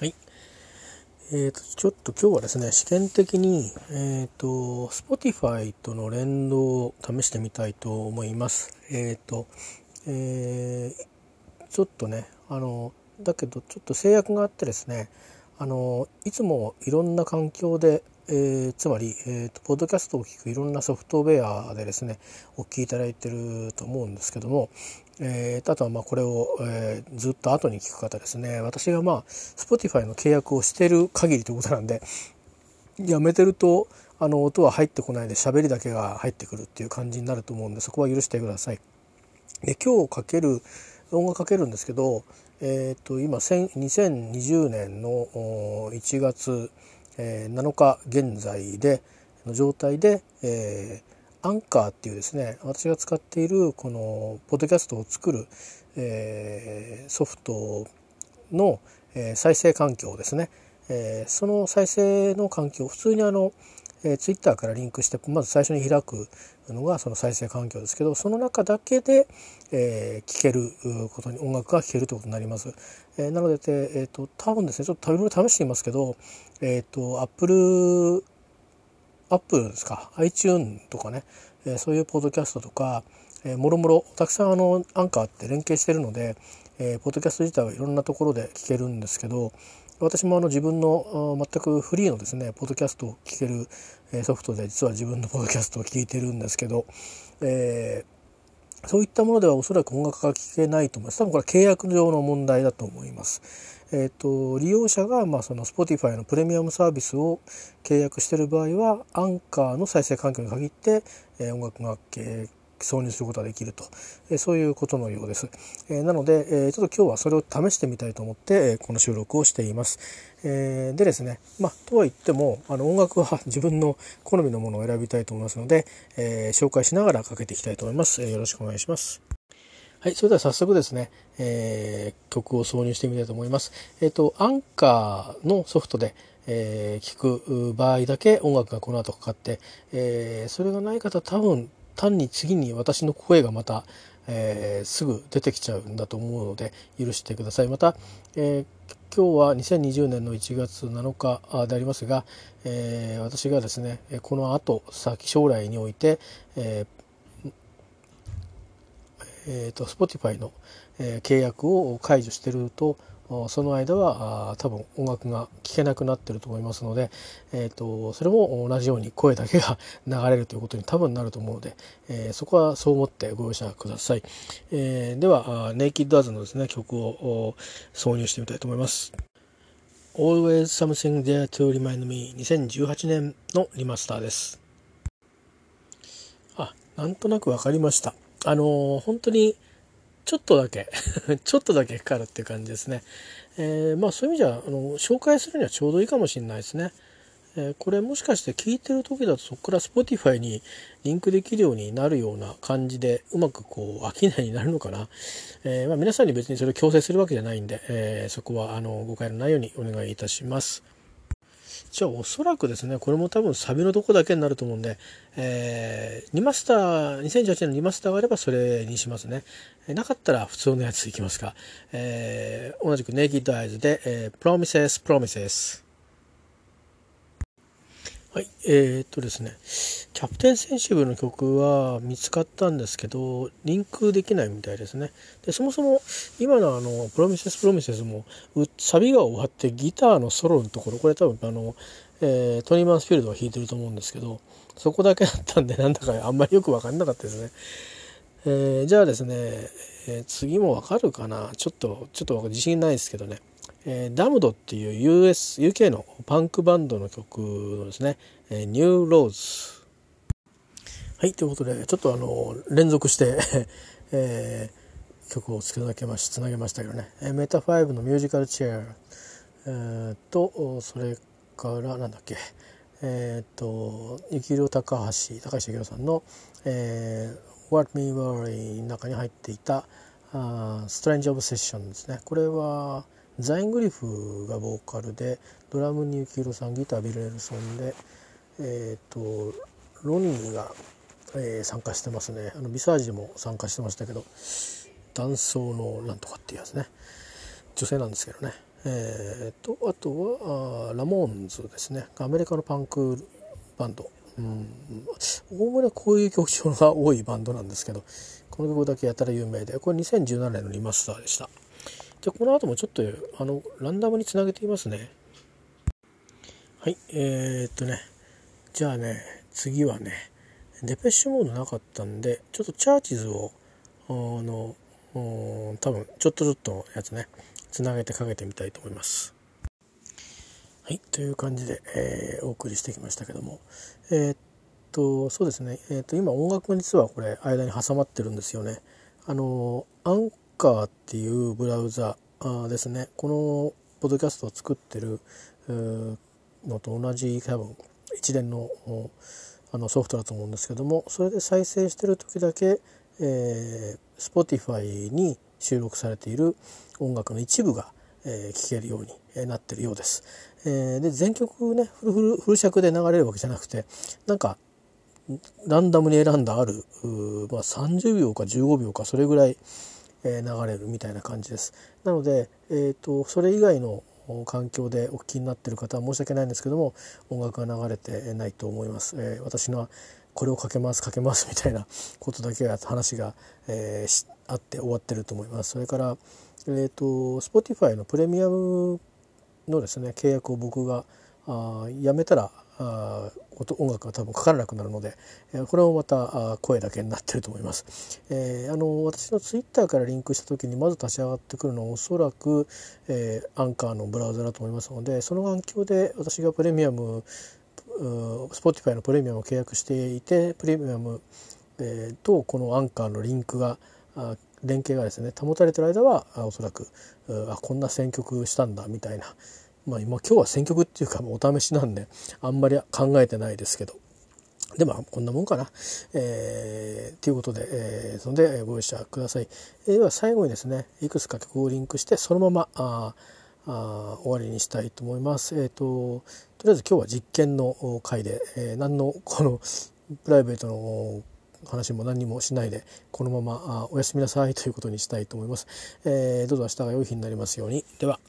はい。えーと、ちょっと今日はですね、試験的に、えーと、Spotify との連動を試してみたいと思います。えーと、えー、ちょっとね、あの、だけどちょっと制約があってですね、あの、いつもいろんな環境で、えー、つまり、えーと、ポッドキャストを聞くいろんなソフトウェアでですねお聞きいただいてると思うんですけども、えー、あとはまあこれを、えー、ずっと後に聞く方ですね私がまあ Spotify の契約をしてる限りということなんでやめてるとあの音は入ってこないで喋りだけが入ってくるっていう感じになると思うんでそこは許してください。で今日かける音楽かけるんですけど、えー、と今2020年の1月7日現在での状態で、えーアンカーっていうですね私が使っているこのポッドキャストを作る、えー、ソフトの、えー、再生環境ですね、えー、その再生の環境普通にあの、えー、ツイッターからリンクしてまず最初に開くのがその再生環境ですけどその中だけで、えー、聴けることに音楽が聴けるということになります。えー、なので、えーと、多分ですねちょっといろいろ試してみますけど、えーと、Apple アップルですか？iTune とかね、えー、そういうポッドキャストとか、えー、もろもろたくさんあのアンカーって連携してるので、えー、ポッドキャスト自体はいろんなところで聞けるんですけど私もあの自分の全くフリーのですねポッドキャストを聞けるソフトで実は自分のポッドキャストを聞いてるんですけど、えー、そういったものではおそらく音楽が聞けないと思います多分これは契約上の問題だと思います。えーと、利用者が、まあ、その Spotify のプレミアムサービスを契約している場合はアンカーの再生環境に限って、えー、音楽が、えー、挿入することができると、えー、そういうことのようです。えー、なので、えー、ちょっと今日はそれを試してみたいと思って、えー、この収録をしています。えー、でですね、まあ、とは言ってもあの音楽は自分の好みのものを選びたいと思いますので、えー、紹介しながらかけていきたいと思います。えー、よろしくお願いします。はい、それでは早速ですね、えー、曲を挿入してみたいと思います。えっ、ー、と、アンカーのソフトで、えー、聞く場合だけ音楽がこの後かかって、えー、それがない方多分単に次に私の声がまた、えー、すぐ出てきちゃうんだと思うので許してください。また、えー、今日は2020年の1月7日でありますが、えー、私がですねこの後先将来において、えー、えーと、Spotify の、えー、契約を解除してるとその間は多分音楽が聴けなくなってると思いますので、えーと、それも同じように声だけが 流れるということに多分なると思うので、えー、そこはそう思ってご容赦ください、えー、ではネイキッドアズのですね曲を挿入してみたいと思います。Always Something There to Remind Me 2018年のリマスターです。あなんとなく分かりました。あの本当にちょっとだけ ちょっとだけかかるっていう感じですね。えー、まあそういう意味じゃあの紹介するにはちょうどいいかもしれないですね。えー、これもしかして聞いてる時だとそこから Spotify にリンクできるようになるような感じでうまくこう商いになるのかな、えー、まあ、皆さんに別にそれを強制するわけじゃないんで、えそこはあの誤解のないようにお願いいたします。じゃあおそらくですねこれも多分サビのとこだけになると思うんで、えー、リマスター2018年のリマスターがあればそれにしますね。なかったら普通のやついきますか、えー、同じくネイキッドアイズで、えー、Promises Promises はい、えー、っとですね、キャプテンセンシブの曲は見つかったんですけど、リンクできないみたいですね。で、そもそも今のあの、プロミセスプロミセスも、サビが終わってギターのソロのところ、これ多分あの、えー、トニー・マンスフィールドが弾いてると思うんですけど、そこだけだったんで、なんだかあんまりよくわかんなかったですね。えー、じゃあですね、えー、次もわかるかな？ちょっと、ちょっと自信ないですけどね。えー、ダムドっていう US、UK のパンクバンドの曲のですね、えー、 New Rose。はい、ということで、ちょっとあの、連続して えー、曲をつなげまし、つなげましたけどね、えー、メタ5のミュージカルチェア、えー、と、それから、なんだっけ、えっ、ー、と、幸宏高橋、高橋幸宏さんの、えー、What Me Worry の中に入っていた、あ Strange Obsession ですね。これは、ザイングリフがボーカルでドラムに幸宏さんギタービル・エルソンでえっ、ー、とロニーが、えー、参加してますね。あのビサージも参加してましたけど男装のなんとかっていうやつね。女性なんですけどね、えーと、あとはあラモーンズですね。アメリカのパンクバンド。おおむねこういう曲調が多いバンドなんですけどこの曲だけやたら有名でこれ2017年のリマスターでした。じゃこの後もちょっとあのランダムにつなげていますねはいえー、っとねじゃあね次はねデペッシュモードなかったんでちょっとチャーチズをあの多分ちょっとずっとやつねつなげてかけてみたいと思います。はいという感じで、えー、お送りしてきましたけどもえー、っとそうですね、えー、っと今音楽が実はこれ間に挟まってるんですよね。あのアンカーっていうブラウザですねこのポッドキャストを作ってるのと同じ多分一連のあのソフトだと思うんですけどもそれで再生してる時だけ、えー、Spotify に収録されている音楽の一部が、えー、聴けるようになってるようです。えー、で全曲ねフルフルフル尺で流れるわけじゃなくてなんかランダムに選んだある、まあ、30秒か15秒かそれぐらい、え、流れるみたいな感じです。なので、えーと、それ以外の環境でお聞きになっている方は申し訳ないんですけども音楽が流れてないと思います。えー、私のこれをかけますかけますみたいな ことだけが話が、えー、あって終わってると思います。それから、えーと、Spotify のプレミアムのですね契約を僕があやめたらあ音楽が多分かからなくなるので、これもまた声だけになってると思います。えー、あの私のツイッターからリンクした時にまず立ち上がってくるのはおそらく、えー、アンカーのブラウザだと思いますのでその環境で私がプレミアム Spotify のプレミアムを契約していてプレミアム、えー、とこのアンカーのリンクが連携がですね保たれてる間はおそらくあこんな選曲したんだみたいな、まあ、今今日は選曲っていうかお試しなんであんまり考えてないですけどでもこんなもんかな。えー、ということで、えー、そのでご容赦ください。えー、では最後にですねいくつか曲をリンクしてそのままああ終わりにしたいと思います。えーと、とりあえず今日は実験の回で、えー、何のこのプライベートの話も何もしないでこのままあおやすみなさいということにしたいと思います。えー、どうぞ明日が良い日になりますように。では。